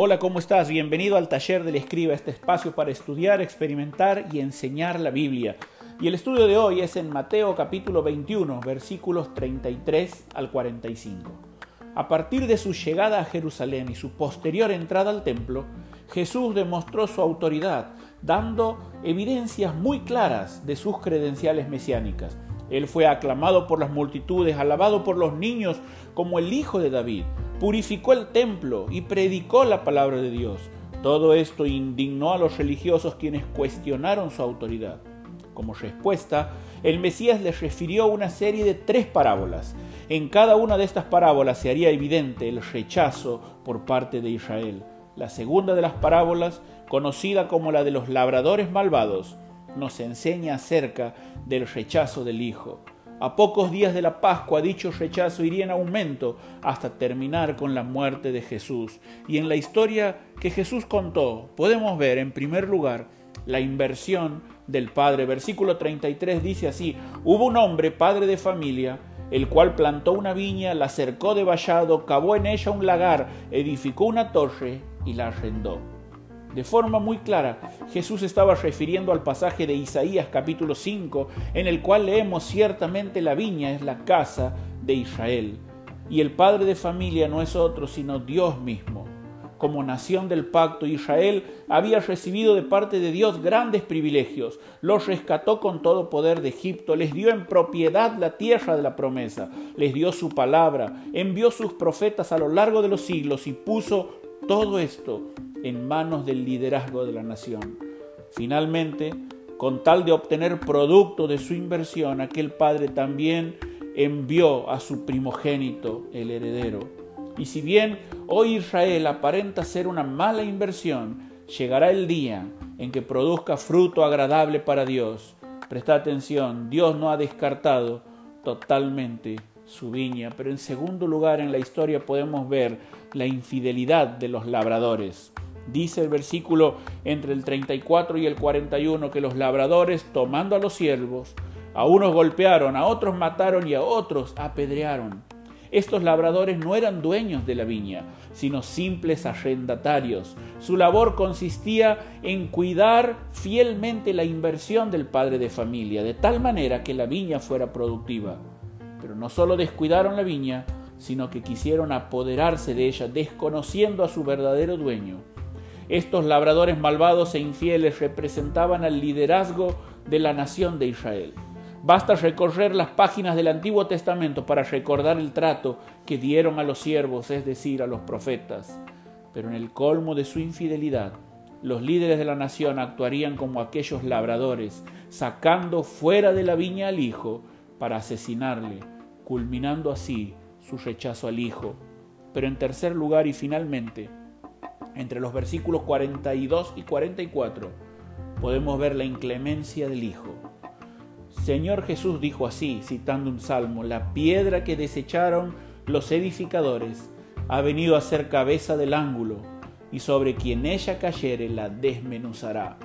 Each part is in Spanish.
Hola, ¿cómo estás? Bienvenido al taller del escriba, este espacio para estudiar, experimentar y enseñar la Biblia. Y el estudio de hoy es en Mateo capítulo 21, versículos 33 al 45. A partir de su llegada a Jerusalén y su posterior entrada al templo, Jesús demostró su autoridad, dando evidencias muy claras de sus credenciales mesiánicas. Él fue aclamado por las multitudes, alabado por los niños como el Hijo de David, purificó el templo y predicó la palabra de Dios. Todo esto indignó a los religiosos quienes cuestionaron su autoridad. Como respuesta, el Mesías les refirió una serie de tres parábolas. En cada una de estas parábolas se haría evidente el rechazo por parte de Israel. La segunda de las parábolas, conocida como la de los labradores malvados, nos enseña acerca del rechazo del Hijo. A pocos días de la Pascua dicho rechazo iría en aumento hasta terminar con la muerte de Jesús. Y en la historia que Jesús contó podemos ver en primer lugar la inversión del Padre. Versículo 33 dice así, hubo un hombre, padre de familia, el cual plantó una viña, la cercó de vallado, cavó en ella un lagar, edificó una torre y la arrendó. De forma muy clara, Jesús estaba refiriendo al pasaje de Isaías capítulo 5, en el cual leemos ciertamente la viña es la casa de Israel, y el padre de familia no es otro sino Dios mismo. Como nación del pacto, Israel había recibido de parte de Dios grandes privilegios, los rescató con todo poder de Egipto, les dio en propiedad la tierra de la promesa, les dio su palabra, envió sus profetas a lo largo de los siglos y puso todo esto en manos del liderazgo de la nación. Finalmente, con tal de obtener producto de su inversión, aquel padre también envió a su primogénito, el heredero. Y si bien hoy Israel aparenta ser una mala inversión, llegará el día en que produzca fruto agradable para Dios. Presta atención, Dios no ha descartado totalmente su viña, pero en segundo lugar en la historia podemos ver la infidelidad de los labradores. Dice el versículo entre el 34 y el 41 que los labradores, tomando a los siervos, a unos golpearon, a otros mataron y a otros apedrearon. Estos labradores no eran dueños de la viña, sino simples arrendatarios. Su labor consistía en cuidar fielmente la inversión del padre de familia, de tal manera que la viña fuera productiva. Pero no solo descuidaron la viña, sino que quisieron apoderarse de ella, desconociendo a su verdadero dueño. Estos labradores malvados e infieles representaban al liderazgo de la nación de Israel. Basta recorrer las páginas del Antiguo Testamento para recordar el trato que dieron a los siervos, es decir, a los profetas. Pero en el colmo de su infidelidad, los líderes de la nación actuarían como aquellos labradores, sacando fuera de la viña al hijo para asesinarle, culminando así su rechazo al hijo. Pero en tercer lugar y finalmente, entre los versículos 42 y 44, podemos ver la inclemencia del Hijo. Señor Jesús dijo así, citando un salmo, la piedra que desecharon los edificadores ha venido a ser cabeza del ángulo, y sobre quien ella cayere la desmenuzará.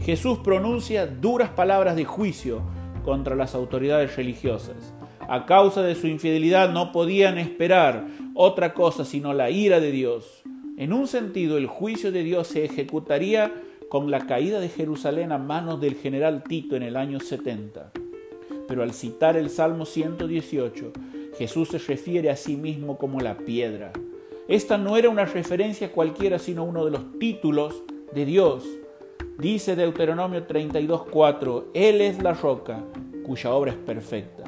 Jesús pronuncia duras palabras de juicio contra las autoridades religiosas. A causa de su infidelidad no podían esperar otra cosa sino la ira de Dios. En un sentido, el juicio de Dios se ejecutaría con la caída de Jerusalén a manos del general Tito en el año 70. Pero al citar el Salmo 118, Jesús se refiere a sí mismo como la piedra. Esta no era una referencia cualquiera, sino uno de los títulos de Dios. Dice Deuteronomio 32.4, Él es la roca, cuya obra es perfecta.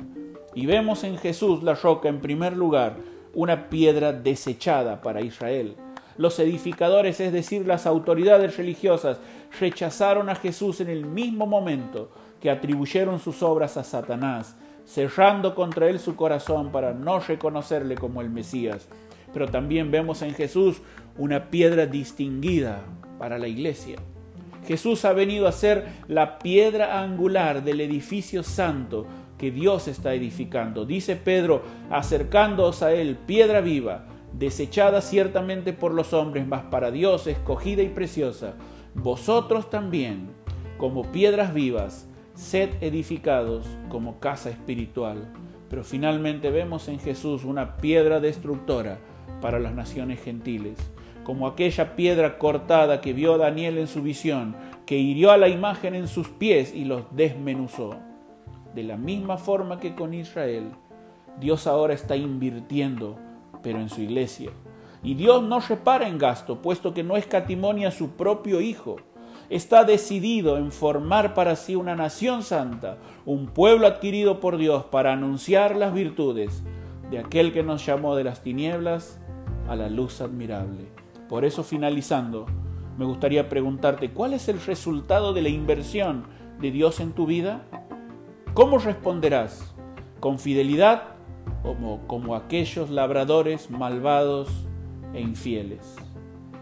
Y vemos en Jesús la roca, en primer lugar, una piedra desechada para Israel. Los edificadores, es decir, las autoridades religiosas, rechazaron a Jesús en el mismo momento que atribuyeron sus obras a Satanás, cerrando contra él su corazón para no reconocerle como el Mesías. Pero también vemos en Jesús una piedra distinguida para la iglesia. Jesús ha venido a ser la piedra angular del edificio santo que Dios está edificando. Dice Pedro, acercándoos a él, piedra viva, desechada ciertamente por los hombres, mas para Dios escogida y preciosa. Vosotros también, como piedras vivas, sed edificados como casa espiritual. Pero finalmente vemos en Jesús una piedra destructora para las naciones gentiles. como aquella piedra cortada que vio Daniel en su visión, que hirió a la imagen en sus pies y los desmenuzó. De la misma forma que con Israel, Dios ahora está invirtiendo, pero en su iglesia. Y Dios no repara en gasto, puesto que no escatimonia a su propio Hijo. Está decidido en formar para sí una nación santa, un pueblo adquirido por Dios para anunciar las virtudes de aquel que nos llamó de las tinieblas a la luz admirable. Por eso, finalizando, me gustaría preguntarte, ¿cuál es el resultado de la inversión de Dios en tu vida? ¿Cómo responderás? ¿Con fidelidad como aquellos labradores malvados e infieles?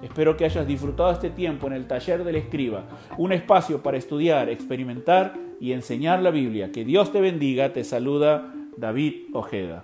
Espero que hayas disfrutado este tiempo en el taller del escriba, un espacio para estudiar, experimentar y enseñar la Biblia. Que Dios te bendiga, te saluda David Ojeda.